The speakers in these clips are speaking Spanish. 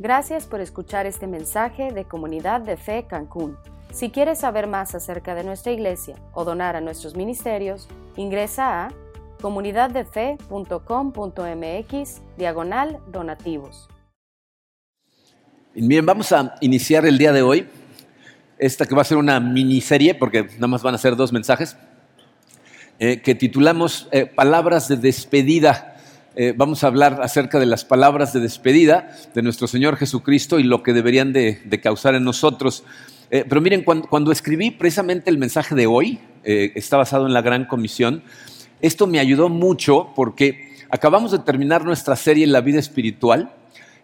Gracias por escuchar este mensaje de Comunidad de Fe Cancún. Si quieres saber más acerca de nuestra iglesia o donar a nuestros ministerios, ingresa a comunidaddefe.com.mx diagonal donativos. Bien, vamos a iniciar el día de hoy, esta que va a ser una miniserie, porque nada más van a ser dos mensajes, eh, que titulamos eh, Palabras de despedida. Eh, vamos a hablar acerca de las palabras de despedida de nuestro Señor Jesucristo y lo que deberían de, causar en nosotros. pero miren, cuando, escribí precisamente el mensaje de hoy, está basado en la Gran Comisión, esto me ayudó mucho porque acabamos de terminar nuestra serie en la vida espiritual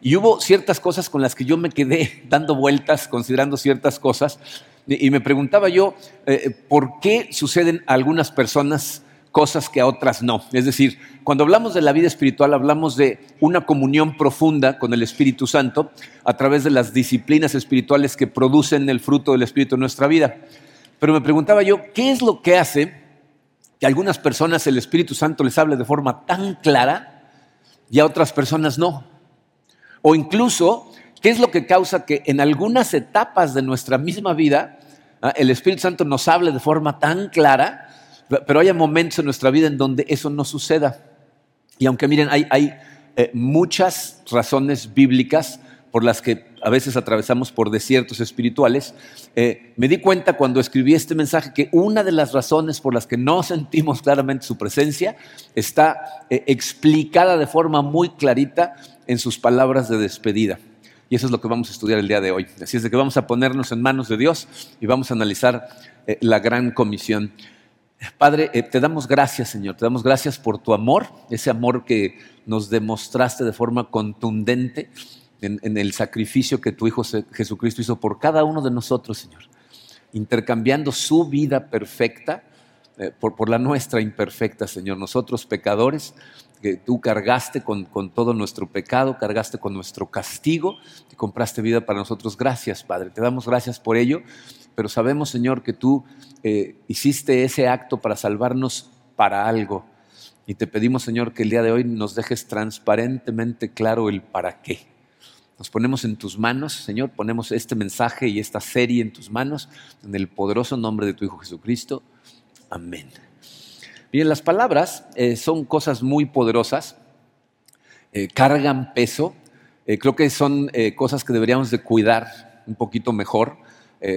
y hubo ciertas cosas con las que yo me quedé dando vueltas, considerando ciertas cosas, y me preguntaba yo, eh, ¿por qué suceden a algunas personas cosas que a otras no? Es decir, cuando hablamos de la vida espiritual, hablamos de una comunión profunda con el Espíritu Santo a través de las disciplinas espirituales que producen el fruto del Espíritu en nuestra vida. Pero me preguntaba yo, ¿qué es lo que hace que a algunas personas el Espíritu Santo les hable de forma tan clara y a otras personas no? O incluso, ¿qué es lo que causa que en algunas etapas de nuestra misma vida ah, el Espíritu Santo nos hable de forma tan clara, pero haya momentos en nuestra vida en donde eso no suceda? Y aunque miren, hay, eh, muchas razones bíblicas por las que a veces atravesamos por desiertos espirituales, eh, me di cuenta cuando escribí este mensaje que una de las razones por las que no sentimos claramente su presencia está eh, explicada de forma muy clarita en sus palabras de despedida. Y eso es lo que vamos a estudiar el día de hoy. Así es de que vamos a ponernos en manos de Dios y vamos a analizar la gran comisión. Padre, eh, te damos gracias, Señor. Te damos gracias por tu amor, ese amor que nos demostraste de forma contundente en, el sacrificio que tu Hijo Jesucristo hizo por cada uno de nosotros, Señor. Intercambiando su vida perfecta eh, por, por la nuestra imperfecta, Señor. Nosotros pecadores que tú cargaste con, todo nuestro pecado, cargaste con nuestro castigo y compraste vida para nosotros. Gracias, Padre. Te damos gracias por ello, pero sabemos, Señor, que tú eh, hiciste ese acto para salvarnos para algo. Y te pedimos, Señor, que el día de hoy nos dejes transparentemente claro el para qué. Nos ponemos en tus manos, Señor, ponemos este mensaje y esta serie en tus manos, en el poderoso nombre de tu Hijo Jesucristo. Amén. Bien, las palabras eh, son cosas muy poderosas, eh, cargan peso, creo que son cosas que deberíamos de cuidar un poquito mejor.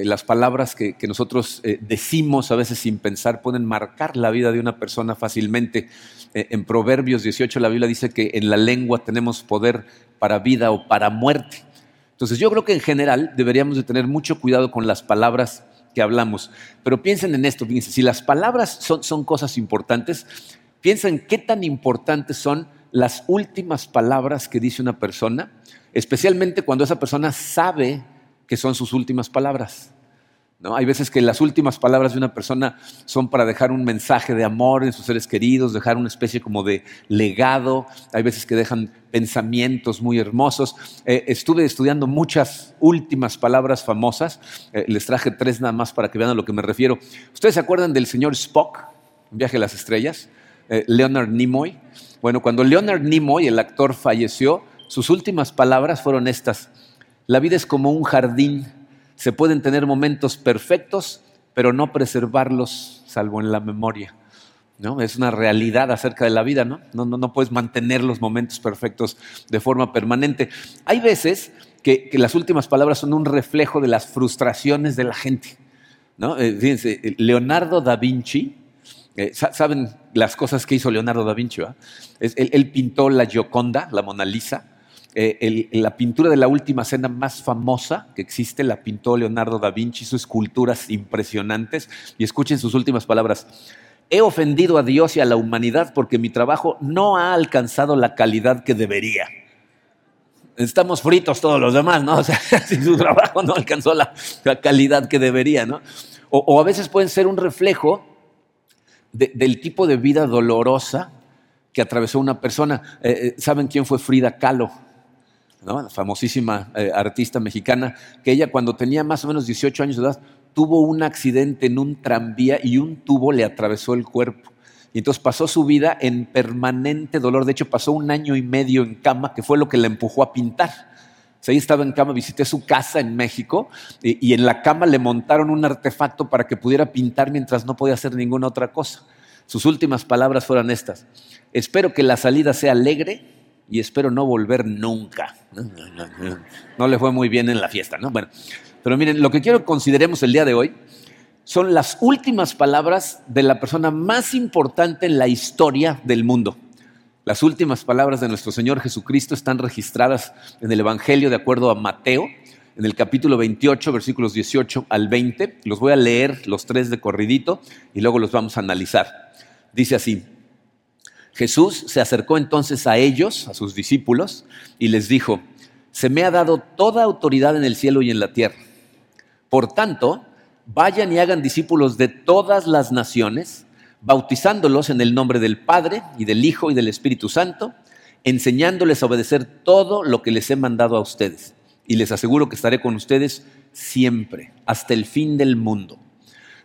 Las palabras que, nosotros decimos a veces sin pensar pueden marcar la vida de una persona fácilmente. en Proverbios 18 la Biblia dice que en la lengua tenemos poder para vida o para muerte. Entonces yo creo que en general deberíamos de tener mucho cuidado con las palabras que hablamos. Pero piensen en esto, fíjense, si las palabras son, son cosas importantes, piensen qué tan importantes son las últimas palabras que dice una persona, especialmente cuando esa persona sabe que son sus últimas palabras. ¿No? Hay veces que las últimas palabras de una persona son para dejar un mensaje de amor en sus seres queridos, dejar una especie como de legado. Hay veces que dejan pensamientos muy hermosos. Eh, estuve estudiando muchas últimas palabras famosas. Eh, les traje tres nada más para que vean a lo que me refiero. ¿Ustedes se acuerdan del señor Spock, Viaje a las Estrellas? Eh, Leonard Nimoy. Bueno, cuando Leonard Nimoy, el actor, falleció, sus últimas palabras fueron estas. La vida es como un jardín se pueden tener momentos perfectos, pero no preservarlos salvo en la memoria. ¿no? Es una realidad acerca de la vida, ¿no? No, no, puedes mantener los momentos perfectos de forma permanente. Hay veces que, las últimas palabras son un reflejo de las frustraciones de la gente. ¿no? Eh, fíjense, eh, Leonardo da Vinci, eh, ¿saben las cosas que hizo Leonardo da Vinci? él, pintó la Gioconda, la Mona Lisa, eh, la pintura de la última cena más famosa que existe la pintó Leonardo da Vinci, sus esculturas impresionantes. Y escuchen sus últimas palabras. He ofendido a Dios y a la humanidad porque mi trabajo no ha alcanzado la calidad que debería. Estamos fritos todos los demás, ¿no? O sea, si su trabajo no alcanzó la, calidad que debería, ¿no? O, a veces pueden ser un reflejo del tipo de vida dolorosa que atravesó una persona. Eh, eh, ¿Saben quién fue Frida Kahlo? La famosísima eh, artista mexicana, que ella cuando tenía más o menos 18 años de edad tuvo un accidente en un tranvía y un tubo le atravesó el cuerpo. Y entonces pasó su vida en permanente dolor. De hecho, pasó un año y medio en cama, que fue lo que la empujó a pintar. ahí estaba en cama, visité su casa en México y, y, en la cama le montaron un artefacto para que pudiera pintar mientras no podía hacer ninguna otra cosa. Sus últimas palabras fueron estas. Espero que la salida sea alegre y espero no volver nunca. No, le fue muy bien en la fiesta, ¿no? Bueno, pero miren, lo que quiero que consideremos el día de hoy son las últimas palabras de la persona más importante en la historia del mundo. Las últimas palabras de nuestro Señor Jesucristo están registradas en el Evangelio de acuerdo a Mateo, en el capítulo 28, versículos 18 al 20. Los voy a leer los tres de corridito y luego los vamos a analizar. Dice así, Jesús se acercó entonces a ellos, a sus discípulos, y les dijo, se me ha dado toda autoridad en el cielo y en la tierra. Por tanto, vayan y hagan discípulos de todas las naciones bautizándolos en el nombre del Padre y del Hijo y del Espíritu Santo, enseñándoles a obedecer todo lo que les he mandado a ustedes. Y les aseguro que estaré con ustedes siempre, hasta el fin del mundo.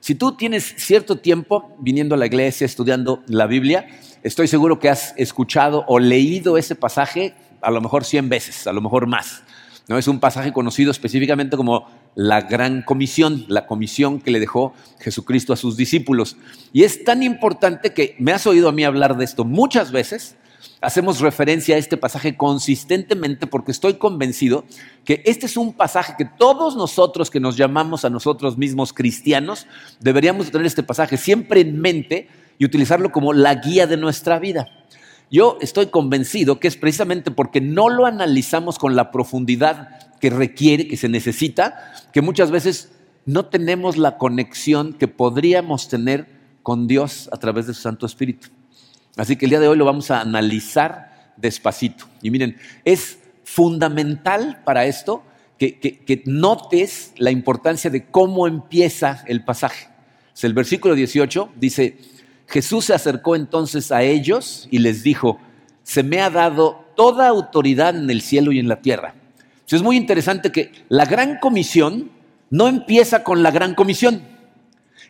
Si tú tienes cierto tiempo viniendo a la iglesia, estudiando la Biblia, estoy seguro que has escuchado o leído ese pasaje a lo mejor cien veces, a lo mejor más. ¿no? Es un pasaje conocido específicamente como la gran comisión, la comisión que le dejó Jesucristo a sus discípulos. Y es tan importante que me has oído a mí hablar de esto muchas veces. Hacemos referencia a este pasaje consistentemente porque estoy convencido que este es un pasaje que todos nosotros que nos llamamos a nosotros mismos cristianos deberíamos tener este pasaje siempre en mente y utilizarlo como la guía de nuestra vida. Yo estoy convencido que es precisamente porque no lo analizamos con la profundidad que requiere, que se necesita, que muchas veces no tenemos la conexión que podríamos tener con Dios a través de su Santo Espíritu. Así que el día de hoy lo vamos a analizar despacito. Y miren, es fundamental para esto que, que notes la importancia de cómo empieza el pasaje. El versículo 18 dice, Jesús se acercó entonces a ellos y les dijo, se me ha dado toda autoridad en el cielo y en la tierra es muy interesante que la gran comisión no empieza con la gran comisión,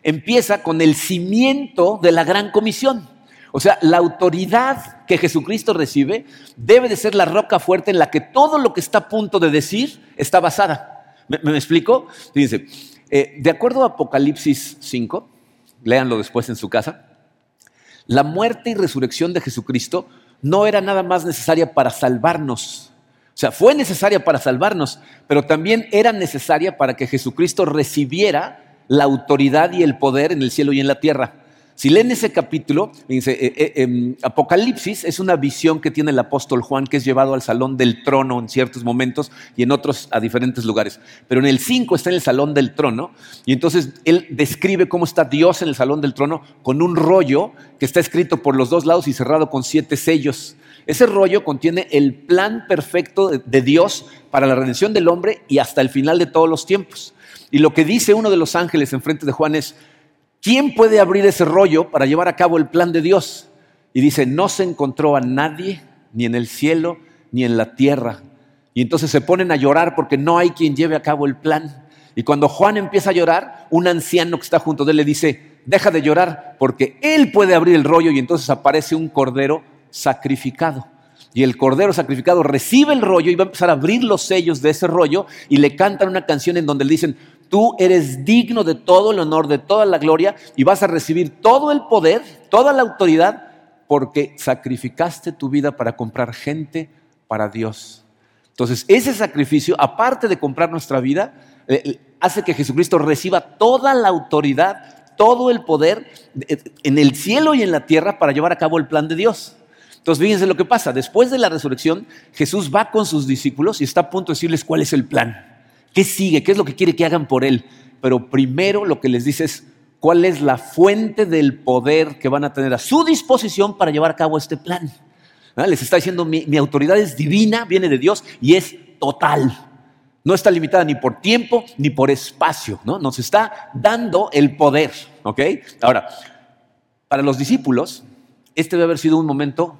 empieza con el cimiento de la gran comisión. O sea, la autoridad que Jesucristo recibe debe de ser la roca fuerte en la que todo lo que está a punto de decir está basada. ¿Me, explico? Fíjense, eh, de acuerdo a Apocalipsis 5, léanlo después en su casa, la muerte y resurrección de Jesucristo no era nada más necesaria para salvarnos, o sea, fue necesaria para salvarnos, pero también era necesaria para que Jesucristo recibiera la autoridad y el poder en el cielo y en la tierra. Si leen ese capítulo, dice, eh, eh, em, Apocalipsis es una visión que tiene el apóstol Juan que es llevado al salón del trono en ciertos momentos y en otros a diferentes lugares. Pero en el 5 está en el salón del trono y entonces él describe cómo está Dios en el salón del trono con un rollo que está escrito por los dos lados y cerrado con siete sellos. Ese rollo contiene el plan perfecto de Dios para la redención del hombre y hasta el final de todos los tiempos. Y lo que dice uno de los ángeles en frente de Juan es, ¿quién puede abrir ese rollo para llevar a cabo el plan de Dios? Y dice, no se encontró a nadie, ni en el cielo, ni en la tierra. Y entonces se ponen a llorar porque no hay quien lleve a cabo el plan. Y cuando Juan empieza a llorar, un anciano que está junto de él le dice, deja de llorar porque él puede abrir el rollo y entonces aparece un cordero sacrificado. Y el cordero sacrificado recibe el rollo y va a empezar a abrir los sellos de ese rollo y le cantan una canción en donde le dicen, tú eres digno de todo el honor, de toda la gloria y vas a recibir todo el poder, toda la autoridad, porque sacrificaste tu vida para comprar gente para Dios. Entonces, ese sacrificio, aparte de comprar nuestra vida, eh, eh, hace que Jesucristo reciba toda la autoridad, todo el poder eh, en el cielo y en la tierra para llevar a cabo el plan de Dios. Entonces, fíjense lo que pasa. Después de la resurrección, Jesús va con sus discípulos y está a punto de decirles cuál es el plan. ¿Qué sigue? ¿Qué es lo que quiere que hagan por Él? Pero primero lo que les dice es cuál es la fuente del poder que van a tener a su disposición para llevar a cabo este plan. ¿Ah? Les está diciendo, mi, mi autoridad es divina, viene de Dios y es total. No está limitada ni por tiempo ni por espacio, ¿no? Nos está dando el poder. Ahora, para los discípulos, este debe haber sido un momento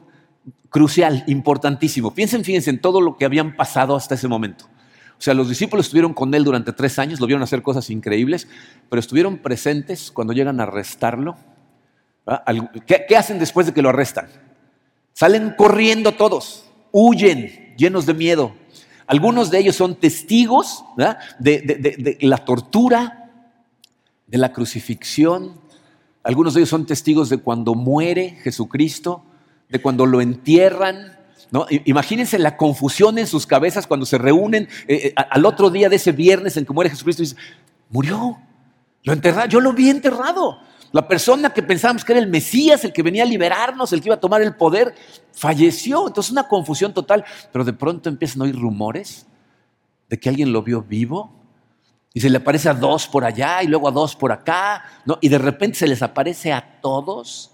crucial, importantísimo. Piensen, fíjense en todo lo que habían pasado hasta ese momento. O sea, los discípulos estuvieron con él durante tres años, lo vieron hacer cosas increíbles, pero estuvieron presentes cuando llegan a arrestarlo. ¿Qué, ¿Qué, hacen después de que lo arrestan? Salen corriendo todos, huyen, llenos de miedo. Algunos de ellos son testigos de, de la tortura, de la crucifixión. Algunos de ellos son testigos de cuando muere Jesucristo, de cuando lo entierran, Imagínense la confusión en sus cabezas cuando se reúnen eh, eh, al otro día de ese viernes en que muere Jesucristo y dicen, murió, lo enterraron, yo lo vi enterrado. La persona que pensábamos que era el Mesías, el que venía a liberarnos, el que iba a tomar el poder, falleció. Entonces una confusión total, pero de pronto empiezan a oír rumores de que alguien lo vio vivo y se le aparece a dos por allá y luego a dos por acá, y de repente se les aparece a todos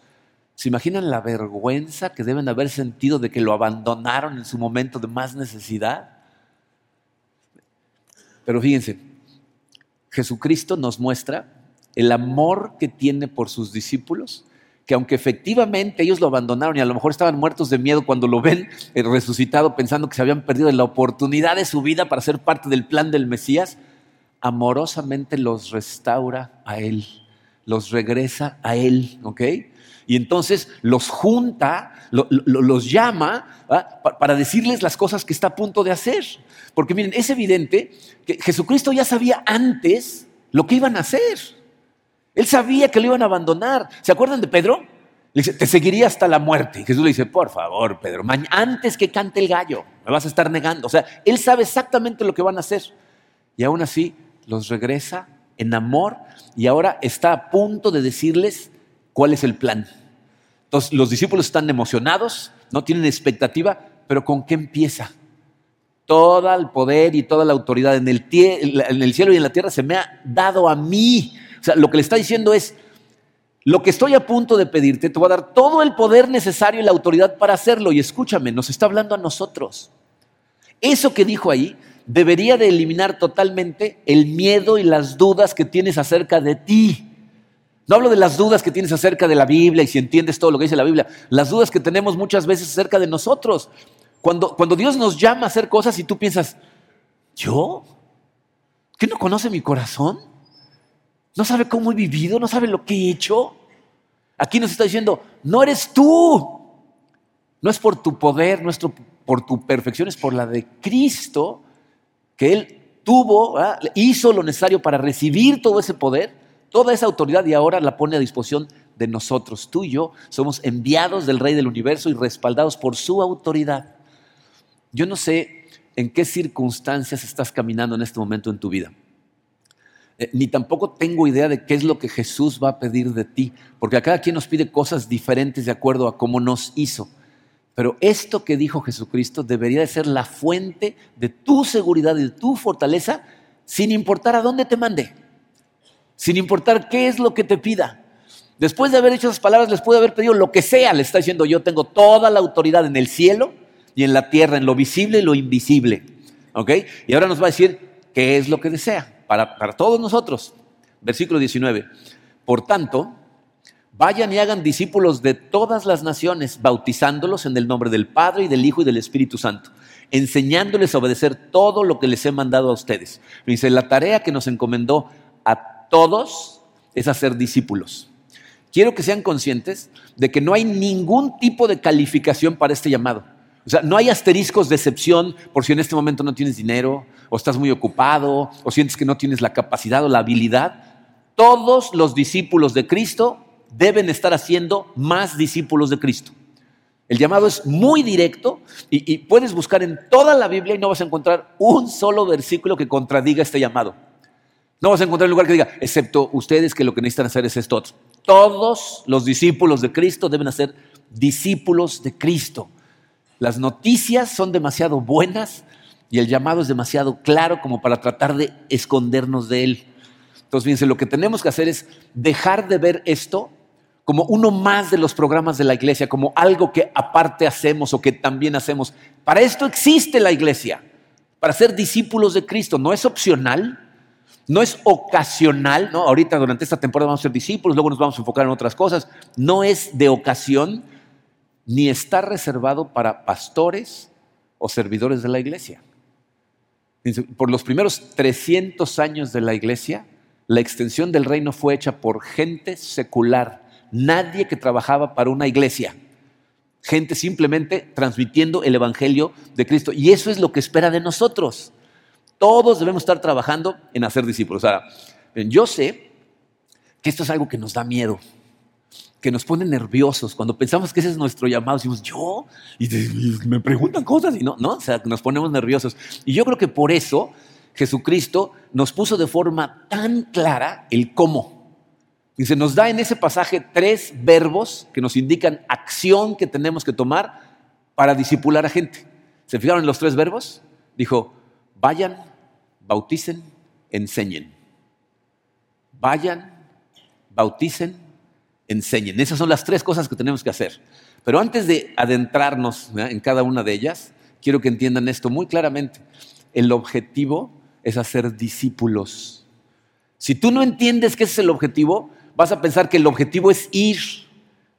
¿Se imaginan la vergüenza que deben haber sentido de que lo abandonaron en su momento de más necesidad? Pero fíjense, Jesucristo nos muestra el amor que tiene por sus discípulos, que aunque efectivamente ellos lo abandonaron y a lo mejor estaban muertos de miedo cuando lo ven eh, resucitado pensando que se habían perdido la oportunidad de su vida para ser parte del plan del Mesías, amorosamente los restaura a Él, los regresa a Él, ¿ok? Y entonces los junta, los llama para decirles las cosas que está a punto de hacer. Porque miren, es evidente que Jesucristo ya sabía antes lo que iban a hacer. Él sabía que lo iban a abandonar. ¿Se acuerdan de Pedro? Le dice, te seguiría hasta la muerte. Y Jesús le dice, por favor, Pedro, antes que cante el gallo, me vas a estar negando. O sea, él sabe exactamente lo que van a hacer. Y aún así los regresa en amor y ahora está a punto de decirles cuál es el plan. Entonces, los discípulos están emocionados, no tienen expectativa, pero ¿con qué empieza? Todo el poder y toda la autoridad en el, cielo y en la tierra se me ha dado a mí. O sea, lo que le está diciendo es, lo que estoy a punto de pedirte, te voy a dar todo el poder necesario y la autoridad para hacerlo. Y escúchame, nos está hablando a nosotros. Eso que dijo ahí debería de eliminar totalmente el miedo y las dudas que tienes acerca de ti. No hablo de las dudas que tienes acerca de la Biblia y si entiendes todo lo que dice la Biblia, las dudas que tenemos muchas veces acerca de nosotros. Cuando, cuando Dios nos llama a hacer cosas y tú piensas, ¿yo? ¿Qué no conoce mi corazón? ¿No sabe cómo he vivido? ¿No sabe lo que he hecho? Aquí nos está diciendo, no eres tú. No es por tu poder, no por tu perfección, es por la de Cristo que Él tuvo, hizo lo necesario para recibir todo ese poder toda esa autoridad y ahora la pone a disposición de nosotros. Tú y yo somos enviados del Rey del Universo y respaldados por su autoridad. Yo no sé en qué circunstancias estás caminando en este momento en tu vida. Eh, ni tampoco tengo idea de qué es lo que Jesús va a pedir de ti, porque a cada quien nos pide cosas diferentes de acuerdo a cómo nos hizo. Pero esto que dijo Jesucristo debería de ser la fuente de tu seguridad y de tu fortaleza, sin importar a dónde te mande sin importar qué es lo que te pida. Después de haber dicho esas palabras, les puede haber pedido lo que sea. Le está diciendo, yo tengo toda la autoridad en el cielo y en la tierra, en lo visible y lo invisible. ¿Ok? Y ahora nos va a decir qué es lo que desea para, para todos nosotros. Versículo 19. Por tanto, vayan y hagan discípulos de todas las naciones, bautizándolos en el nombre del Padre y del Hijo y del Espíritu Santo, enseñándoles a obedecer todo lo que les he mandado a ustedes. Dice, la tarea que nos encomendó a todos es hacer discípulos. Quiero que sean conscientes de que no hay ningún tipo de calificación para este llamado. O sea, no hay asteriscos de excepción por si en este momento no tienes dinero, o estás muy ocupado, o sientes que no tienes la capacidad o la habilidad. Todos los discípulos de Cristo deben estar haciendo más discípulos de Cristo. El llamado es muy directo y, y, puedes buscar en toda la Biblia y no vas a encontrar un solo versículo que contradiga este llamado. No vas a encontrar un lugar que diga, excepto ustedes que lo que necesitan hacer es esto Todos los discípulos de Cristo deben ser discípulos de Cristo. Las noticias son demasiado buenas y el llamado es demasiado claro como para tratar de escondernos de él. Entonces, fíjense, lo que tenemos que hacer es dejar de ver esto como uno más de los programas de la iglesia, como algo que aparte hacemos o que también hacemos. Para esto existe la iglesia, para ser discípulos de Cristo. No es opcional, no es ocasional, ¿no? Ahorita durante esta temporada vamos a ser discípulos, luego nos vamos a enfocar en otras cosas. No es de ocasión ni está reservado para pastores o servidores de la iglesia. Por los primeros 300 años de la iglesia, la extensión del reino fue hecha por gente secular, nadie que trabajaba para una iglesia. Gente simplemente transmitiendo el Evangelio de Cristo. Y eso es lo que espera de nosotros. Todos debemos estar trabajando en hacer discípulos. Ahora, yo sé que esto es algo que nos da miedo, que nos pone nerviosos. Cuando pensamos que ese es nuestro llamado, decimos, ¿yo? Y, me preguntan cosas y no, ¿no? O sea, nos ponemos nerviosos. Y yo creo que por eso Jesucristo nos puso de forma tan clara el cómo. Y se nos da en ese pasaje tres verbos que nos indican acción que tenemos que tomar para disipular a gente. ¿Se fijaron en los tres verbos? Dijo, vayan, bauticen, enseñen. Vayan, bauticen, enseñen. Esas son las tres cosas que tenemos que hacer. Pero antes de adentrarnos en cada una de ellas, quiero que entiendan esto muy claramente. El objetivo es hacer discípulos. Si tú no entiendes que ese es el objetivo, vas a pensar que el objetivo es ir,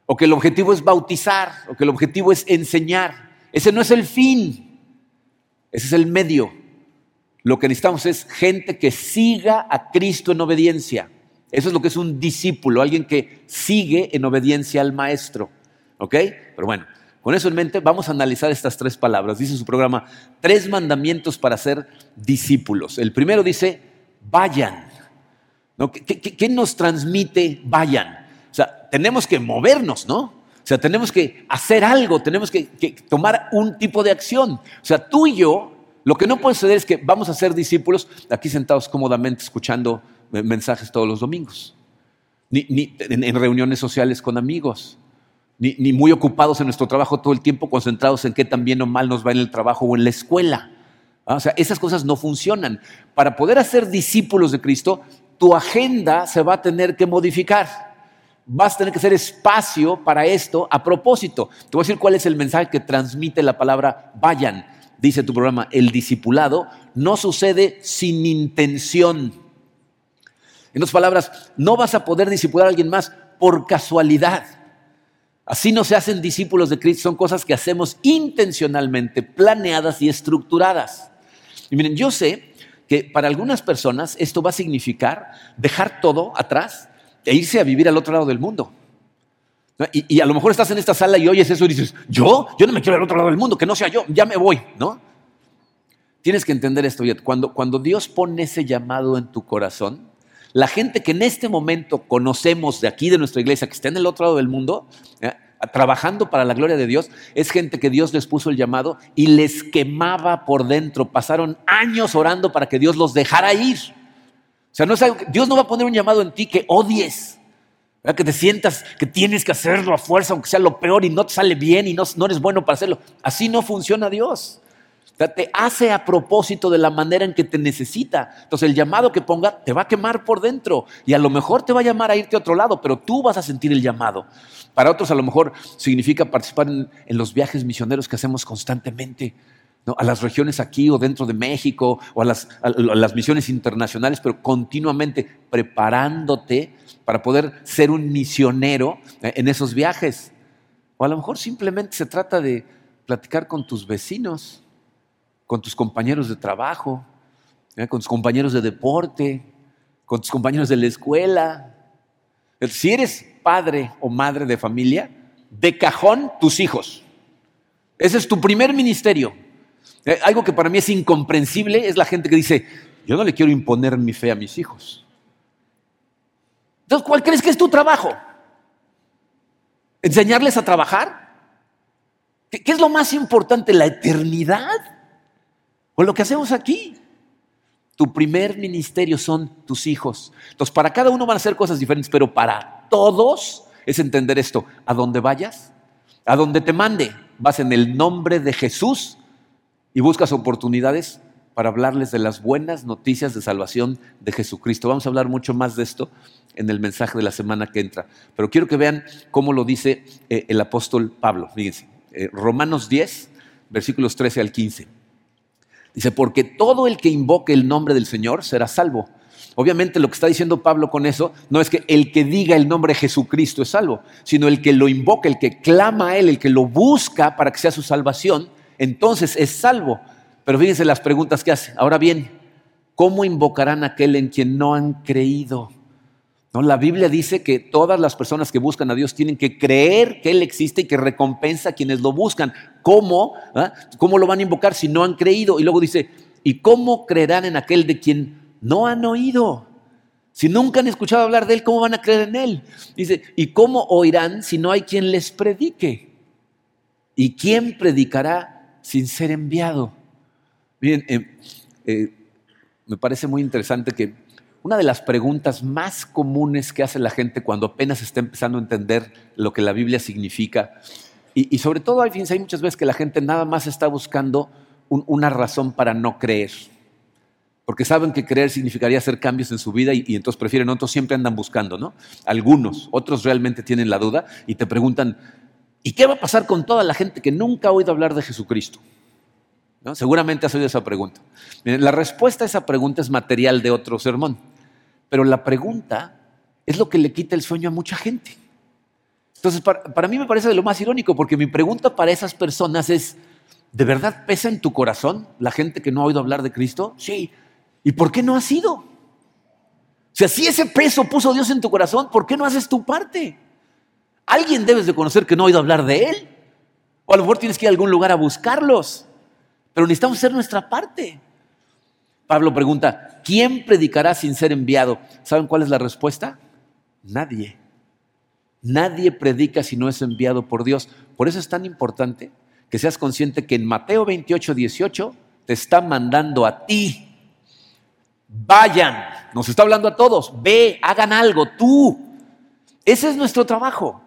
o que el objetivo es bautizar, o que el objetivo es enseñar. Ese no es el fin, ese es el medio. Lo que necesitamos es gente que siga a Cristo en obediencia. Eso es lo que es un discípulo, alguien que sigue en obediencia al maestro. ¿Ok? Pero bueno, con eso en mente, vamos a analizar estas tres palabras. Dice su programa, tres mandamientos para ser discípulos. El primero dice, vayan. ¿Qué, nos transmite vayan? O sea, tenemos que movernos, ¿no? O sea, tenemos que hacer algo, tenemos que, que, tomar un tipo de acción. O sea, tú y yo, lo que no puede suceder es que vamos a ser discípulos aquí sentados cómodamente escuchando mensajes todos los domingos, ni, en reuniones sociales con amigos ni, muy ocupados en nuestro trabajo todo el tiempo, concentrados en qué tan bien o mal nos va en el trabajo o en la escuela. Ah, o sea, esas cosas no funcionan. Para poder hacer discípulos de Cristo, tu agenda se va a tener que modificar. Vas a tener que hacer espacio para esto a propósito. Te voy a decir cuál es el mensaje que transmite la palabra vayan. Dice tu programa, el discipulado no sucede sin intención. En otras palabras, no vas a poder discipular a alguien más por casualidad. Así no se hacen discípulos de Cristo, son cosas que hacemos intencionalmente, planeadas y estructuradas. Y miren, yo sé que para algunas personas esto va a significar dejar todo atrás e irse a vivir al otro lado del mundo. Y, a lo mejor estás en esta sala y oyes eso y dices, ¿yo? Yo no me quiero al otro lado del mundo, que no sea yo, ya me voy, ¿no? Tienes que entender esto, cuando, cuando Dios pone ese llamado en tu corazón, la gente que en este momento conocemos de aquí, de nuestra iglesia, que está en el otro lado del mundo, trabajando para la gloria de Dios, es gente que Dios les puso el llamado y les quemaba por dentro. Pasaron años orando para que Dios los dejara ir. O sea, no Dios no va a poner un llamado en ti que odies, que te sientas que tienes que hacerlo a fuerza, aunque sea lo peor y no te sale bien y no, no eres bueno para hacerlo. Así no funciona Dios te hace a propósito de la manera en que te necesita. Entonces el llamado que ponga te va a quemar por dentro y a lo mejor te va a llamar a irte a otro lado, pero tú vas a sentir el llamado. Para otros a lo mejor significa participar en, los viajes misioneros que hacemos constantemente. A las regiones aquí o dentro de México o a las, las misiones internacionales, pero continuamente preparándote para poder ser un misionero eh, en esos viajes. O a lo mejor simplemente se trata de platicar con tus vecinos con tus compañeros de trabajo, ¿eh? con tus compañeros de deporte, con tus compañeros de la escuela. Si eres padre o madre de familia, de cajón tus hijos. Ese es tu primer ministerio. Eh, algo que para mí es incomprensible es la gente que dice, yo no le quiero imponer mi fe a mis hijos. Entonces, ¿cuál crees que es tu trabajo? ¿Enseñarles a trabajar? ¿Qué, es lo más importante? ¿La eternidad? O lo que hacemos aquí. Tu primer ministerio son tus hijos. Entonces, para cada uno van a ser cosas diferentes, pero para todos es entender esto. A donde vayas, a donde te mande, vas en el nombre de Jesús y buscas oportunidades para hablarles de las buenas noticias de salvación de Jesucristo. Vamos a hablar mucho más de esto en el mensaje de la semana que entra. Pero quiero que vean cómo lo dice eh, el apóstol Pablo. Fíjense, eh, Romanos 10, versículos 13 al 15. Dice, porque todo el que invoque el nombre del Señor será salvo. Obviamente lo que está diciendo Pablo con eso no es que el que diga el nombre de Jesucristo es salvo, sino el que lo invoca, el que clama a Él, el que lo busca para que sea su salvación, entonces es salvo. Pero fíjense las preguntas que hace. Ahora bien, ¿cómo invocarán a aquel en quien no han creído? ¿No? La Biblia dice que todas las personas que buscan a Dios tienen que creer que Él existe y que recompensa a quienes lo buscan. ¿Cómo? ¿Ah? ¿Cómo lo van a invocar si no han creído? Y luego dice, ¿y cómo creerán en aquel de quien no han oído? Si nunca han escuchado hablar de Él, ¿cómo van a creer en Él? Dice, ¿y cómo oirán si no hay quien les predique? ¿Y quién predicará sin ser enviado? Miren, eh, eh, me parece muy interesante que una de las preguntas más comunes que hace la gente cuando apenas está empezando a entender lo que la Biblia significa, y, sobre todo hay, hay muchas veces que la gente nada más está buscando una razón para no creer, porque saben que creer significaría hacer cambios en su vida y, entonces prefieren, otros siempre andan buscando, ¿no? Algunos, otros realmente tienen la duda y te preguntan, ¿y qué va a pasar con toda la gente que nunca ha oído hablar de Jesucristo? Seguramente has oído esa pregunta. la respuesta a esa pregunta es material de otro sermón, pero la pregunta es lo que le quita el sueño a mucha gente. Entonces, para, mí me parece de lo más irónico, porque mi pregunta para esas personas es, ¿de verdad pesa en tu corazón la gente que no ha oído hablar de Cristo? Sí. ¿Y por qué no has ido? O sea, si ese peso puso Dios en tu corazón, ¿por qué no haces tu parte? Alguien debes de conocer que no ha oído hablar de Él. O a lo mejor tienes que ir a algún lugar a buscarlos. Pero necesitamos hacer nuestra parte. Pablo pregunta, ¿quién predicará sin ser enviado? ¿Saben cuál es la respuesta? Nadie. Nadie predica si no es enviado por Dios. Por eso es tan importante que seas consciente que en Mateo 28, 18 te está mandando a ti. Vayan, nos está hablando a todos, ve, hagan algo, tú. Ese es nuestro trabajo.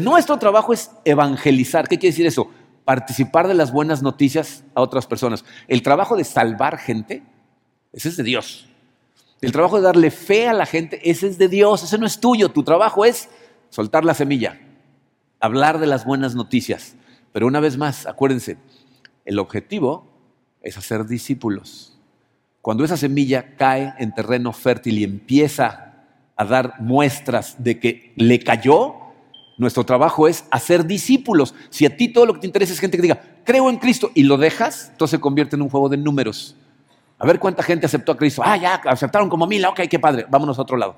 Nuestro trabajo es evangelizar. ¿Qué quiere decir eso? participar de las buenas noticias a otras personas. El trabajo de salvar gente, ese es de Dios. El trabajo de darle fe a la gente, ese es de Dios, ese no es tuyo. Tu trabajo es soltar la semilla, hablar de las buenas noticias. Pero una vez más, acuérdense, el objetivo es hacer discípulos. Cuando esa semilla cae en terreno fértil y empieza a dar muestras de que le cayó, nuestro trabajo es hacer discípulos. Si a ti todo lo que te interesa es gente que diga, creo en Cristo, y lo dejas, entonces se convierte en un juego de números. A ver cuánta gente aceptó a Cristo. Ah, ya, aceptaron como mil, ok, qué padre, vámonos a otro lado.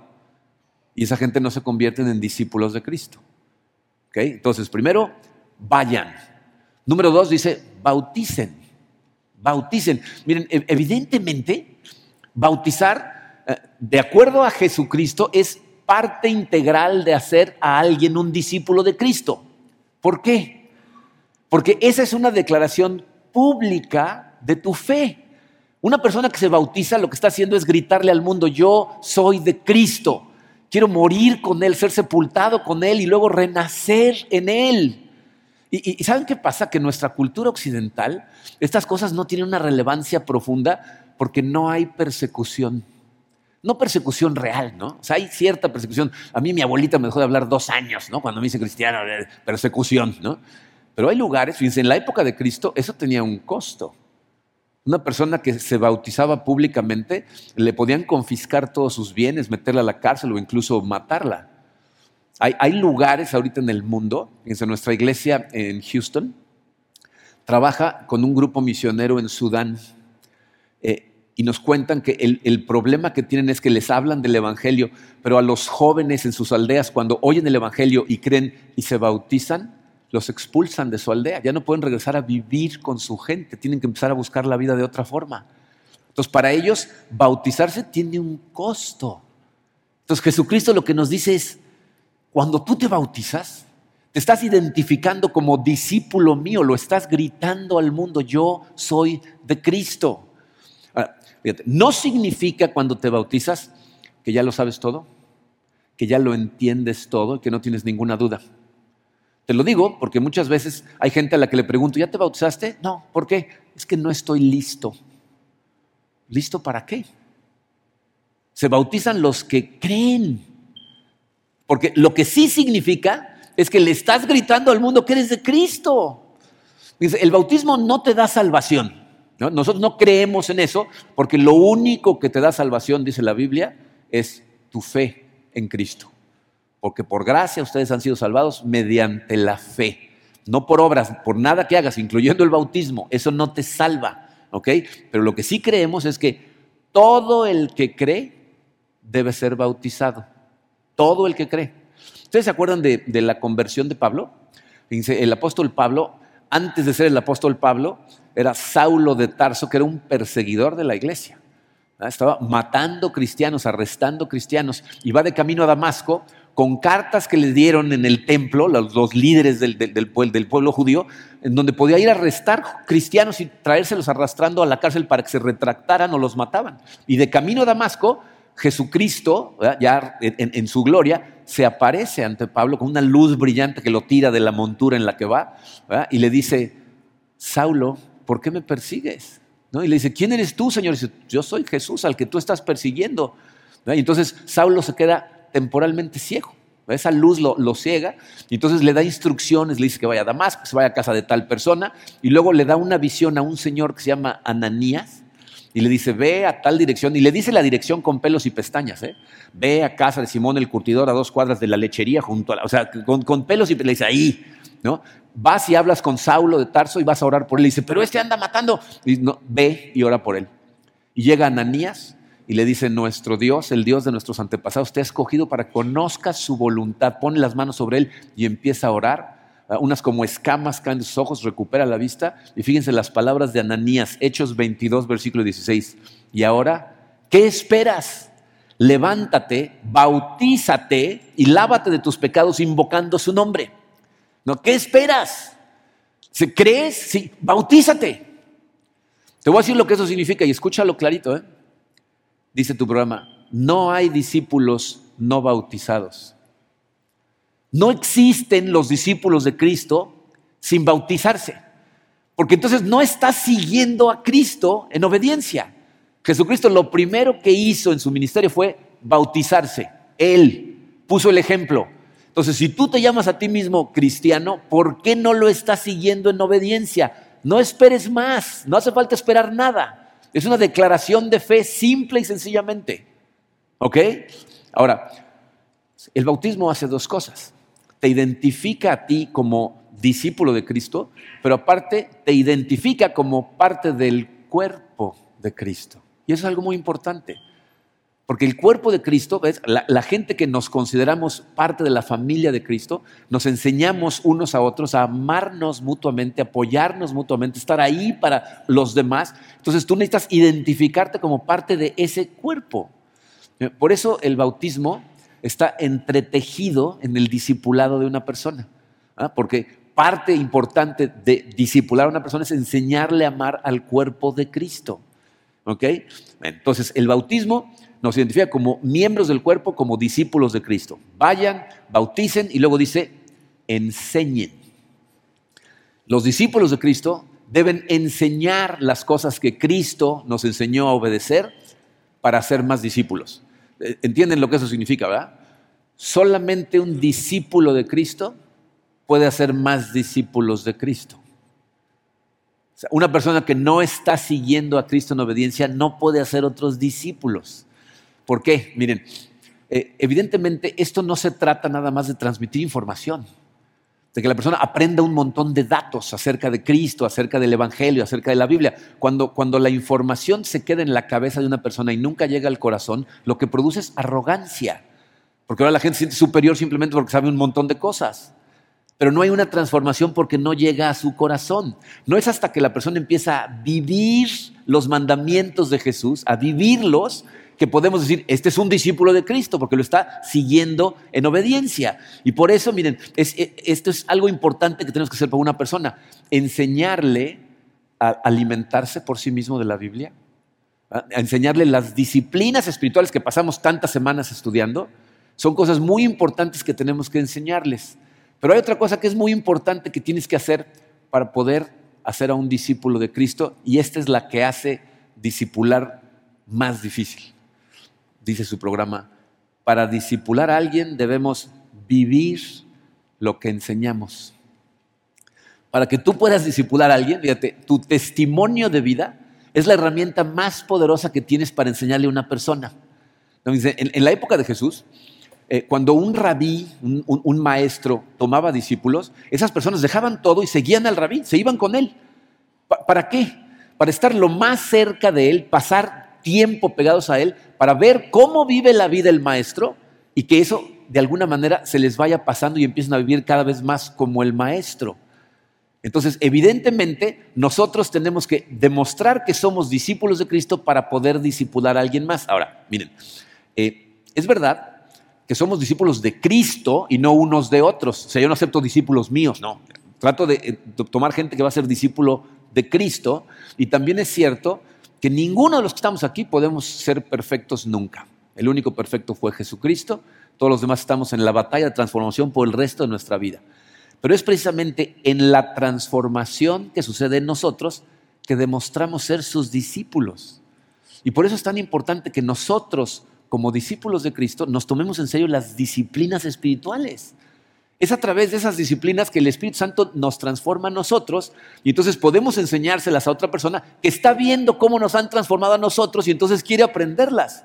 Y esa gente no se convierte en discípulos de Cristo. Entonces, primero, vayan. Número dos dice, bauticen. Bauticen. Miren, evidentemente, bautizar, eh, de acuerdo a Jesucristo, es parte integral de hacer a alguien un discípulo de Cristo. ¿Por qué? Porque esa es una declaración pública de tu fe. Una persona que se bautiza lo que está haciendo es gritarle al mundo, yo soy de Cristo, quiero morir con Él, ser sepultado con Él y luego renacer en Él. Y, y, ¿saben qué pasa? Que en nuestra cultura occidental estas cosas no tienen una relevancia profunda porque no hay persecución no persecución real, ¿no? O sea, hay cierta persecución. A mí mi abuelita me dejó de hablar dos años, ¿no? Cuando me hice cristiano, persecución, ¿no? Pero hay lugares, fíjense, en la época de Cristo eso tenía un costo. Una persona que se bautizaba públicamente le podían confiscar todos sus bienes, meterla a la cárcel o incluso matarla. Hay, hay lugares ahorita en el mundo, fíjense, nuestra iglesia en Houston trabaja con un grupo misionero en Sudán. Y nos cuentan que el, problema que tienen es que les hablan del Evangelio, pero a los jóvenes en sus aldeas, cuando oyen el Evangelio y creen y se bautizan, los expulsan de su aldea. Ya no pueden regresar a vivir con su gente, tienen que empezar a buscar la vida de otra forma. Entonces, para ellos, bautizarse tiene un costo. Entonces, Jesucristo lo que nos dice es, cuando tú te bautizas, te estás identificando como discípulo mío, lo estás gritando al mundo, yo soy de Cristo no significa cuando te bautizas que ya lo sabes todo, que ya lo entiendes todo y que no tienes ninguna duda. Te lo digo porque muchas veces hay gente a la que le pregunto, ¿ya te bautizaste? No, ¿por qué? Es que no estoy listo. ¿Listo para qué? Se bautizan los que creen. Porque lo que sí significa es que le estás gritando al mundo que eres de Cristo. el bautismo no te da salvación. Nosotros no creemos en eso porque lo único que te da salvación, dice la Biblia, es tu fe en Cristo. Porque por gracia ustedes han sido salvados mediante la fe. No por obras, por nada que hagas, incluyendo el bautismo. Eso no te salva. ¿Ok? Pero lo que sí creemos es que todo el que cree debe ser bautizado. todo el que cree. ¿Ustedes se acuerdan de, de la conversión de Pablo? El apóstol Pablo, antes de ser el apóstol Pablo, era Saulo de Tarso, que era un perseguidor de la iglesia. Estaba matando cristianos, arrestando cristianos, y va de camino a Damasco con cartas que le dieron en el templo, los, líderes del, del, pueblo judío, en donde podía ir a arrestar cristianos y traérselos arrastrando a la cárcel para que se retractaran o los mataban. Y de camino a Damasco, Jesucristo, ya en, su gloria, se aparece ante Pablo con una luz brillante que lo tira de la montura en la que va y le dice, Saulo, ¿por qué me persigues? Y le dice, ¿quién eres tú, Señor? Y dice, yo soy Jesús al que tú estás persiguiendo. Y entonces Saulo se queda temporalmente ciego. Esa luz lo, ciega y entonces le da instrucciones, le dice que vaya a Damasco, que se vaya a casa de tal persona y luego le da una visión a un señor que se llama Ananías y le dice, ve a tal dirección y le dice la dirección con pelos y pestañas, ¿eh? ve a casa de Simón el curtidor a dos cuadras de la lechería junto a la, o sea, con, con pelos y le dice ahí, ¿no? Vas y hablas con Saulo de Tarso y vas a orar por él. Y dice, pero este anda matando. Y no, ve y ora por él. Y llega Ananías y le dice, nuestro Dios, el Dios de nuestros antepasados, te ha escogido para que conozcas su voluntad. Pone las manos sobre él y empieza a orar. Ah, unas como escamas caen de sus ojos, recupera la vista. Y fíjense las palabras de Ananías, Hechos 22, versículo 16. Y ahora, ¿qué esperas? Levántate, bautízate y lávate de tus pecados invocando su nombre. ¿No? ¿Qué esperas? ¿Se ¿Crees? Sí, bautízate. Te voy a decir lo que eso significa y escúchalo clarito. ¿eh? Dice tu programa, no hay discípulos no bautizados. No existen los discípulos de Cristo sin bautizarse. Porque entonces no estás siguiendo a Cristo en obediencia. Jesucristo lo primero que hizo en su ministerio fue bautizarse. Él puso el ejemplo. Entonces, si tú te llamas a ti mismo cristiano, ¿por qué no lo estás siguiendo en obediencia? No esperes más, no hace falta esperar nada. Es una declaración de fe simple y sencillamente. ¿Ok? Ahora, el bautismo hace dos cosas. Te identifica a ti como discípulo de Cristo, pero aparte te identifica como parte del cuerpo de Cristo. Y eso es algo muy importante. Porque el cuerpo de Cristo, ¿ves? La, gente que nos consideramos parte de la familia de Cristo, nos enseñamos unos a otros a amarnos mutuamente, apoyarnos mutuamente, estar ahí para los demás. Entonces tú necesitas identificarte como parte de ese cuerpo. Por eso el bautismo está entretejido en el discipulado de una persona. ¿ah? Porque parte importante de discipular a una persona es enseñarle a amar al cuerpo de Cristo. ¿Ok? Entonces el bautismo nos identifica como miembros del cuerpo, como discípulos de Cristo. Vayan, bauticen y luego dice, enseñen. Los discípulos de Cristo deben enseñar las cosas que Cristo nos enseñó a obedecer para ser más discípulos. ¿Entienden lo que eso significa, verdad? Solamente un discípulo de Cristo puede hacer más discípulos de Cristo. una persona que no está siguiendo a Cristo en obediencia no puede hacer otros discípulos. ¿Por qué? Miren, eh, evidentemente esto no se trata nada más de transmitir información, de que la persona aprenda un montón de datos acerca de Cristo, acerca del Evangelio, acerca de la Biblia. Cuando, cuando la información se queda en la cabeza de una persona y nunca llega al corazón, lo que produce es arrogancia, porque ahora la gente se siente superior simplemente porque sabe un montón de cosas. Pero no hay una transformación porque no llega a su corazón. No es hasta que la persona empieza a vivir los mandamientos de Jesús, a vivirlos, que podemos decir, este es un discípulo de Cristo, porque lo está siguiendo en obediencia. Y por eso, miren, e, esto es algo importante que tenemos que hacer para una persona, enseñarle a alimentarse por sí mismo de la Biblia, a enseñarle las disciplinas espirituales que pasamos tantas semanas estudiando, son cosas muy importantes que tenemos que enseñarles. Pero hay otra cosa que es muy importante que tienes que hacer para poder hacer a un discípulo de Cristo, y esta es la que hace discipular más difícil dice su programa, para disipular a alguien debemos vivir lo que enseñamos. Para que tú puedas disipular a alguien, fíjate, tu testimonio de vida es la herramienta más poderosa que tienes para enseñarle a una persona. En, la época de Jesús, eh, cuando un rabí, un, maestro, tomaba discípulos, esas personas dejaban todo y seguían al rabí, se iban con él. ¿Para qué? Para estar lo más cerca de él, pasar tiempo pegados a Él para ver cómo vive la vida el maestro y que eso de alguna manera se les vaya pasando y empiezan a vivir cada vez más como el maestro. Entonces, evidentemente, nosotros tenemos que demostrar que somos discípulos de Cristo para poder discipular a alguien más. Ahora, miren, eh, es verdad que somos discípulos de Cristo y no unos de otros. O sea, yo no acepto discípulos míos, no. Trato de, eh, de tomar gente que va a ser discípulo de Cristo y también es cierto que ninguno de los que estamos aquí podemos ser perfectos nunca. El único perfecto fue Jesucristo, todos los demás estamos en la batalla de transformación por el resto de nuestra vida. Pero es precisamente en la transformación que sucede en nosotros que demostramos ser sus discípulos. Y por eso es tan importante que nosotros, como discípulos de Cristo, nos tomemos en serio las disciplinas espirituales. Es a través de esas disciplinas que el Espíritu Santo nos transforma a nosotros y entonces podemos enseñárselas a otra persona que está viendo cómo nos han transformado a nosotros y entonces quiere aprenderlas.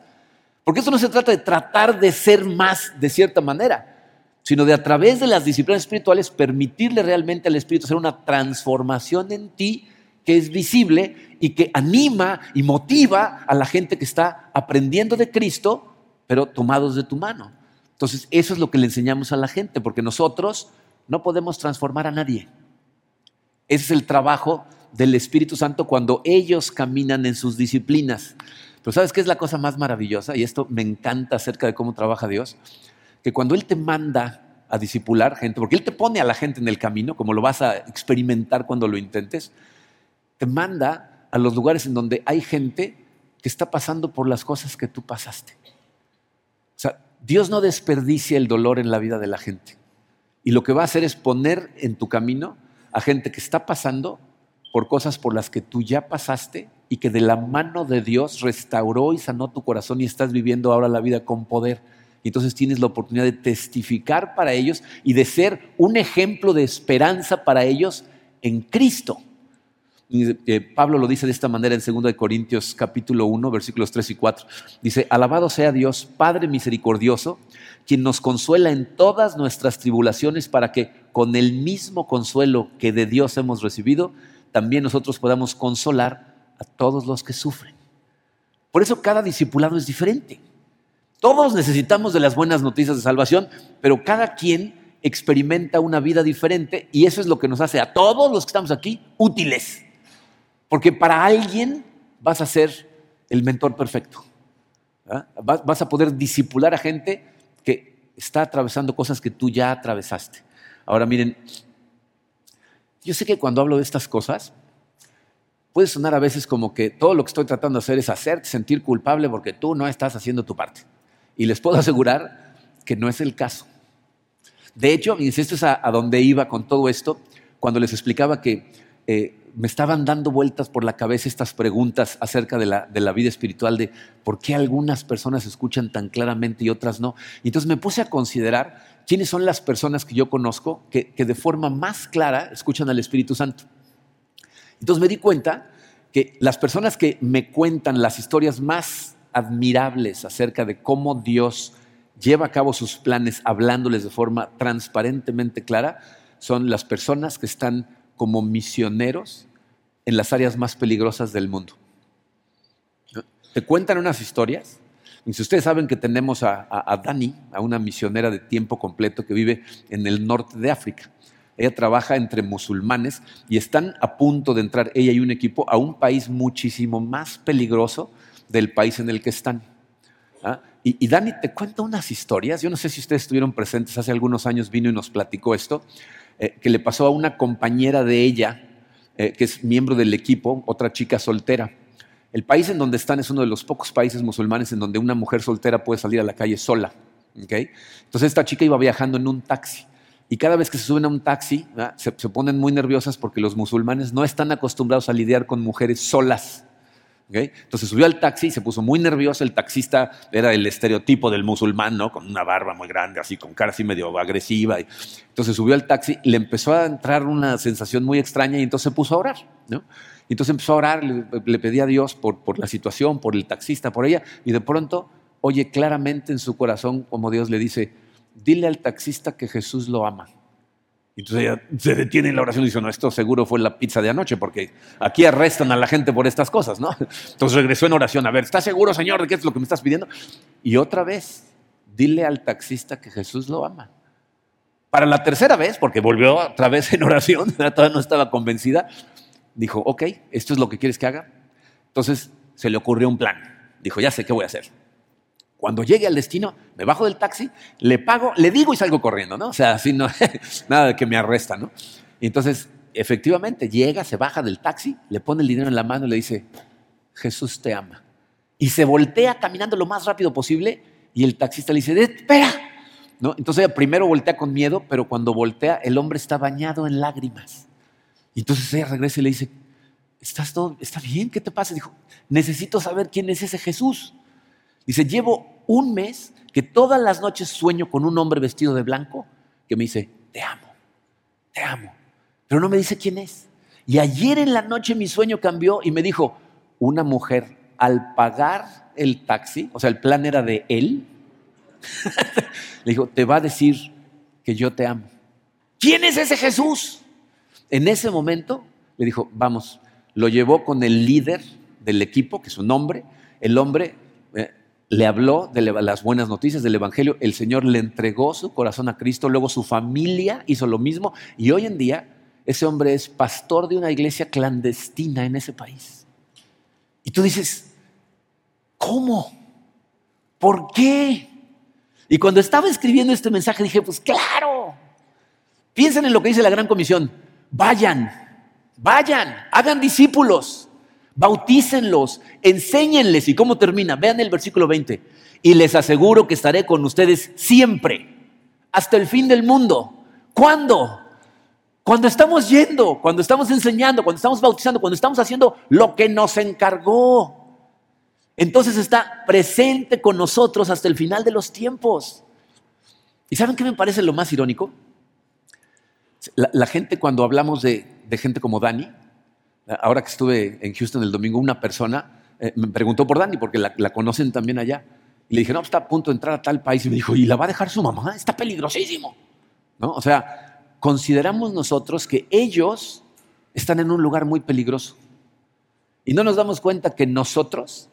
Porque esto no se trata de tratar de ser más de cierta manera sino de a través de las disciplinas espirituales permitirle realmente al Espíritu hacer una transformación en ti que es visible y que anima y motiva a la gente que está aprendiendo de Cristo, pero tomados de tu mano. Entonces, eso es lo que le enseñamos a la gente, porque nosotros no podemos transformar a nadie. Ese es el trabajo del Espíritu Santo cuando ellos caminan en sus disciplinas. Pero ¿sabes qué es la cosa más maravillosa? Y esto me encanta acerca de cómo trabaja Dios que cuando Él te manda a disipular gente, porque Él te pone a la gente en el camino, como lo vas a experimentar cuando lo intentes, te manda a los lugares en donde hay gente que está pasando por las cosas que tú pasaste. Dios no desperdicia el dolor en la vida de la gente. Y lo que va a hacer es poner en tu camino a gente que está pasando por cosas por las que tú ya pasaste y que de la mano de Dios restauró y sanó tu corazón y estás viviendo ahora la vida con poder. Y entonces tienes la oportunidad de testificar para ellos y de ser un ejemplo de esperanza para ellos en Cristo. Eh, Pablo lo dice de esta manera en 2 Corintios capítulo 1, versículos 3 y 4. Dice, alabado sea Dios, Padre misericordioso, quien nos consuela en todas nuestras tribulaciones para que con el mismo consuelo que de Dios hemos recibido, también nosotros podamos consolar a todos los que sufren. Por eso cada discipulado es diferente. Todos necesitamos de las buenas noticias de salvación, pero cada quien experimenta una vida diferente y eso es lo que nos hace a todos los que estamos aquí útiles. Porque para alguien vas a ser el mentor perfecto. Vas a poder disipular a gente que está atravesando cosas que tú ya atravesaste. Ahora miren, yo sé que cuando hablo de estas cosas, puede sonar a veces como que todo lo que estoy tratando de hacer es hacerte sentir culpable porque tú no estás haciendo tu parte. Y les puedo asegurar que no es el caso. De hecho, esto es a, donde iba con todo esto, cuando les explicaba que eh, me estaban dando vueltas por la cabeza estas preguntas acerca de la, vida espiritual, de por qué algunas personas escuchan tan claramente y otras no. Y entonces me puse a considerar quiénes son las personas que yo conozco que, que de forma más clara escuchan al Espíritu Santo. Entonces me di cuenta que las personas que me cuentan las historias más admirables acerca de cómo Dios lleva a cabo sus planes hablándoles de forma transparentemente clara son las personas que están como misioneros en las áreas más peligrosas del mundo. Te cuentan unas historias. Y si ustedes saben que tenemos a, Dani, a una misionera de tiempo completo que vive en el norte de África. Ella trabaja entre musulmanes y están a punto de entrar, ella y un equipo, a un país muchísimo más peligroso del país en el que están. ¿ah? Y, Dani te cuenta unas historias, yo no sé si ustedes estuvieron presentes, hace algunos años vino y nos platicó esto, eh, que le pasó a una compañera de ella, eh, que es miembro del equipo, otra chica soltera. El país en donde están es uno de los pocos países musulmanes en donde una mujer soltera puede salir a la calle sola. Entonces esta chica iba viajando en un taxi. Y cada vez que se suben a un taxi, se, ponen muy nerviosas porque los musulmanes no están acostumbrados a lidiar con mujeres solas. Entonces subió al taxi, se puso muy nervioso. El taxista era el estereotipo del musulmán, ¿no? Con una barba muy grande, así, con cara así medio agresiva. Entonces subió al taxi, le empezó a entrar una sensación muy extraña y entonces se puso a orar, ¿no? Y entonces empezó a orar, le, pedía a Dios por, por la situación, por el taxista, por ella, y de pronto oye claramente en su corazón como Dios le dice, dile al taxista que Jesús lo ama. Entonces ella se detiene en la oración y dice, no, esto seguro fue la pizza de anoche, porque aquí arrestan a la gente por estas cosas, ¿no? Entonces regresó en oración, a ver, ¿estás seguro, Señor, de qué es lo que me estás pidiendo? Y otra vez dile al taxista que Jesús lo ama. Para la tercera vez, porque volvió otra vez en oración, todavía no estaba convencida, dijo, ok, esto es lo que quieres que haga. Entonces se le ocurrió un plan. Dijo, ya sé qué voy a hacer. Cuando llegue al destino, me bajo del taxi, le pago, le digo y salgo corriendo, ¿no? O sea, así no, nada de que me arresta, ¿no? Entonces, efectivamente, llega, se baja del taxi, le pone el dinero en la mano y le dice, Jesús te ama. Y se voltea caminando lo más rápido posible y el taxista le dice, espera. ¿No? Entonces ella primero voltea con miedo, pero cuando voltea el hombre está bañado en lágrimas. Y entonces ella regresa y le dice, ¿estás todo, está bien? ¿Qué te pasa? Dijo, necesito saber quién es ese Jesús. Dice, llevo un mes que todas las noches sueño con un hombre vestido de blanco que me dice, te amo, te amo, pero no me dice quién es. Y ayer en la noche mi sueño cambió y me dijo, una mujer al pagar el taxi, o sea, el plan era de él, le dijo, te va a decir que yo te amo. ¿Quién es ese Jesús? En ese momento le dijo, vamos, lo llevó con el líder del equipo, que es un hombre, el hombre eh, le habló de las buenas noticias del Evangelio, el Señor le entregó su corazón a Cristo, luego su familia hizo lo mismo y hoy en día ese hombre es pastor de una iglesia clandestina en ese país. Y tú dices, ¿cómo? ¿Por qué? Y cuando estaba escribiendo este mensaje dije, pues claro, piensen en lo que dice la Gran Comisión, vayan, vayan, hagan discípulos bautícenlos, enséñenles. ¿Y cómo termina? Vean el versículo 20. Y les aseguro que estaré con ustedes siempre, hasta el fin del mundo. ¿Cuándo? Cuando estamos yendo, cuando estamos enseñando, cuando estamos bautizando, cuando estamos haciendo lo que nos encargó. Entonces está presente con nosotros hasta el final de los tiempos. ¿Y saben qué me parece lo más irónico? La, gente cuando hablamos de, de gente como Dani, ahora que estuve en Houston el domingo, una persona eh, me preguntó por Dani, porque la, conocen también allá. Y le dije, no, está a punto de entrar a tal país. Y me dijo, ¿y la va a dejar su mamá? Está peligrosísimo. ¿No? O sea, consideramos nosotros que ellos están en un lugar muy peligroso. Y no nos damos cuenta que nosotros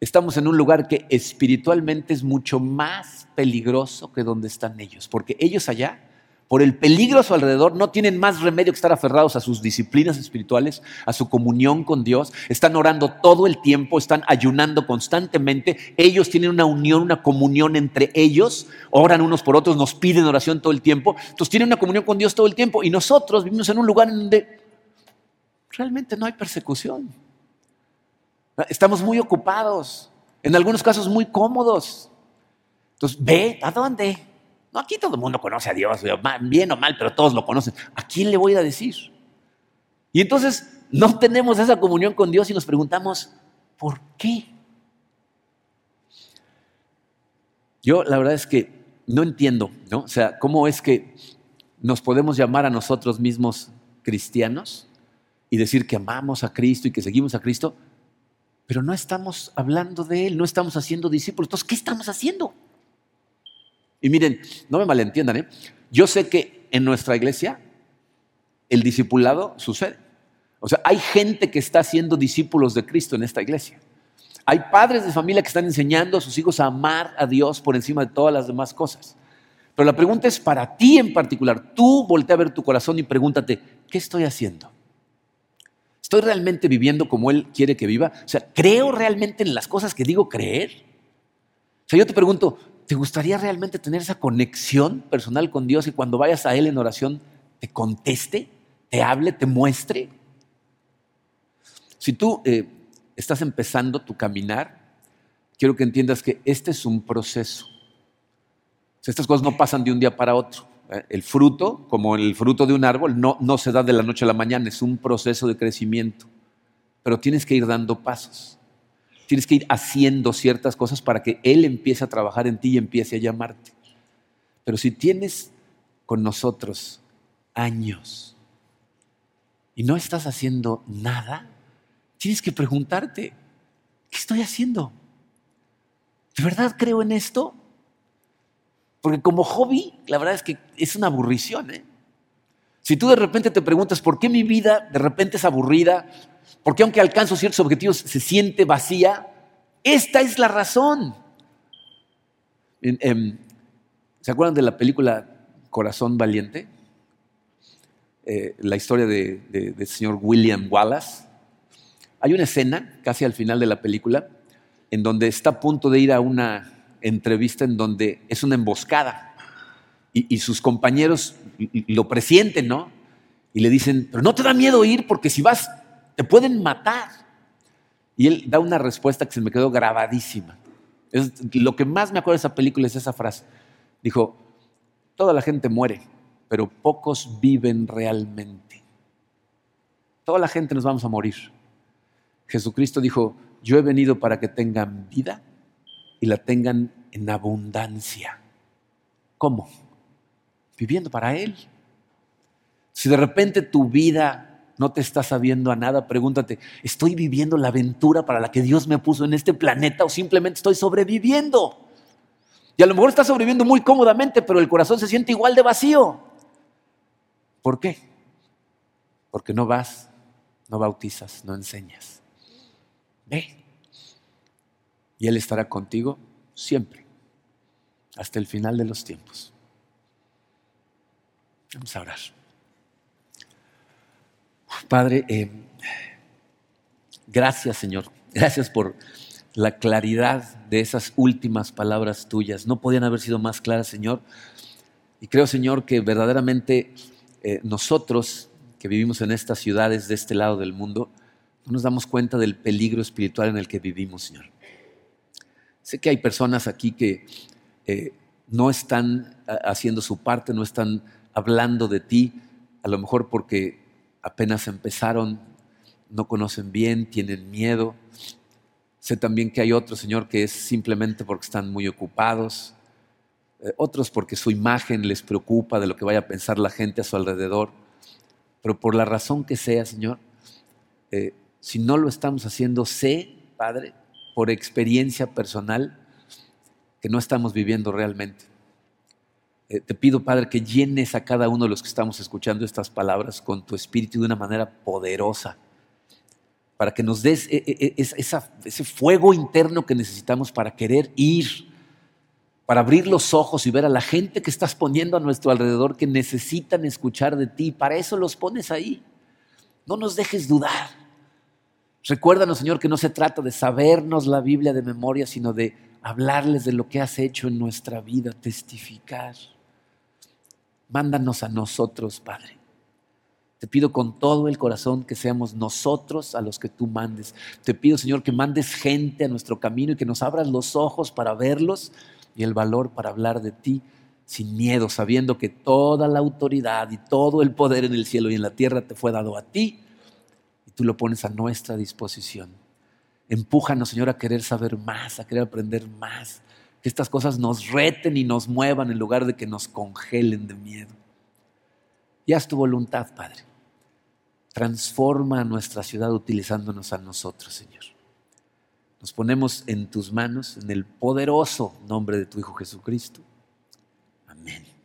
estamos en un lugar que espiritualmente es mucho más peligroso que donde están ellos. Porque ellos allá por el peligro a su alrededor, no tienen más remedio que estar aferrados a sus disciplinas espirituales, a su comunión con Dios, están orando todo el tiempo, están ayunando constantemente, ellos tienen una unión, una comunión entre ellos, oran unos por otros, nos piden oración todo el tiempo, entonces tienen una comunión con Dios todo el tiempo y nosotros vivimos en un lugar en donde realmente no hay persecución. Estamos muy ocupados, en algunos casos muy cómodos. Entonces, ve, ¿a dónde? No, aquí todo el mundo conoce a Dios, bien o mal, pero todos lo conocen. ¿A quién le voy a decir? Y entonces no tenemos esa comunión con Dios y nos preguntamos, ¿por qué? Yo la verdad es que no entiendo, ¿no? O sea, ¿cómo es que nos podemos llamar a nosotros mismos cristianos y decir que amamos a Cristo y que seguimos a Cristo, pero no estamos hablando de Él, no estamos haciendo discípulos? Entonces, ¿qué estamos haciendo? Y miren, no me malentiendan, ¿eh? yo sé que en nuestra iglesia el discipulado sucede. O sea, hay gente que está siendo discípulos de Cristo en esta iglesia. Hay padres de familia que están enseñando a sus hijos a amar a Dios por encima de todas las demás cosas. Pero la pregunta es para ti en particular. Tú voltea a ver tu corazón y pregúntate, ¿qué estoy haciendo? ¿Estoy realmente viviendo como Él quiere que viva? O sea, ¿creo realmente en las cosas que digo creer? O sea, yo te pregunto, ¿Te gustaría realmente tener esa conexión personal con Dios y cuando vayas a Él en oración te conteste, te hable, te muestre? Si tú eh, estás empezando tu caminar, quiero que entiendas que este es un proceso. estas cosas no pasan de un día para otro. ¿eh? El fruto, como el fruto de un árbol, no, no se da de la noche a la mañana, es un proceso de crecimiento. Pero tienes que ir dando pasos. Tienes que ir haciendo ciertas cosas para que Él empiece a trabajar en ti y empiece a llamarte. Pero si tienes con nosotros años y no estás haciendo nada, tienes que preguntarte, ¿qué estoy haciendo? ¿De verdad creo en esto? Porque como hobby, la verdad es que es una aburrición. ¿eh? Si tú de repente te preguntas, ¿por qué mi vida de repente es aburrida? Porque aunque alcanzo ciertos objetivos se siente vacía, esta es la razón. ¿Se acuerdan de la película Corazón Valiente? Eh, la historia del señor William Wallace. Hay una escena, casi al final de la película, en donde está a punto de ir a una entrevista en donde es una emboscada y, sus compañeros lo presienten, ¿no? Y le dicen, pero no te da miedo ir porque si vas te pueden matar. Y él da una respuesta que se me quedó grabadísima. Lo que más me acuerdo de esa película es esa frase. Dijo, toda la gente muere, pero pocos viven realmente. Toda la gente nos vamos a morir. Jesucristo dijo, yo he venido para que tengan vida y la tengan en abundancia. ¿Cómo? Viviendo para Él. Si de repente tu vida no te está sabiendo a nada, pregúntate, ¿estoy viviendo la aventura para la que Dios me puso en este planeta o simplemente estoy sobreviviendo? Y a lo mejor estás sobreviviendo muy cómodamente, pero el corazón se siente igual de vacío. ¿Por qué? Porque no vas, no bautizas, no enseñas. Ve. Y Él estará contigo siempre, hasta el final de los tiempos. Vamos a orar. Padre, eh, gracias Señor, gracias por la claridad de esas últimas palabras tuyas. No podían haber sido más claras, Señor. Y creo, Señor, que verdaderamente eh, nosotros que vivimos en estas ciudades de este lado del mundo, no nos damos cuenta del peligro espiritual en el que vivimos, Señor. Sé que hay personas aquí que eh, no están haciendo su parte, no están hablando de ti, a lo mejor porque apenas empezaron, no conocen bien, tienen miedo. Sé también que hay otros, Señor, que es simplemente porque están muy ocupados, eh, otros porque su imagen les preocupa de lo que vaya a pensar la gente a su alrededor. Pero por la razón que sea, Señor, eh, si no lo estamos haciendo, sé, Padre, por experiencia personal, que no estamos viviendo realmente. Eh, te pido, Padre, que llenes a cada uno de los que estamos escuchando estas palabras con tu espíritu de una manera poderosa, para que nos des eh, eh, ese fuego interno que necesitamos para querer ir, para abrir los ojos y ver a la gente que estás poniendo a nuestro alrededor que necesitan escuchar de ti. Para eso los pones ahí. No nos dejes dudar. Recuérdanos, Señor, que no se trata de sabernos la Biblia de memoria, sino de hablarles de lo que has hecho en nuestra vida, testificar. Mándanos a nosotros, Padre. Te pido con todo el corazón que seamos nosotros a los que tú mandes. Te pido, Señor, que mandes gente a nuestro camino y que nos abras los ojos para verlos y el valor para hablar de ti sin miedo, sabiendo que toda la autoridad y todo el poder en el cielo y en la tierra te fue dado a ti y tú lo pones a nuestra disposición. Empújanos, Señor, a querer saber más, a querer aprender más, que estas cosas nos reten y nos muevan en lugar de que nos congelen de miedo. Y haz tu voluntad, Padre. Transforma nuestra ciudad utilizándonos a nosotros, Señor. Nos ponemos en tus manos, en el poderoso nombre de tu Hijo Jesucristo. Amén.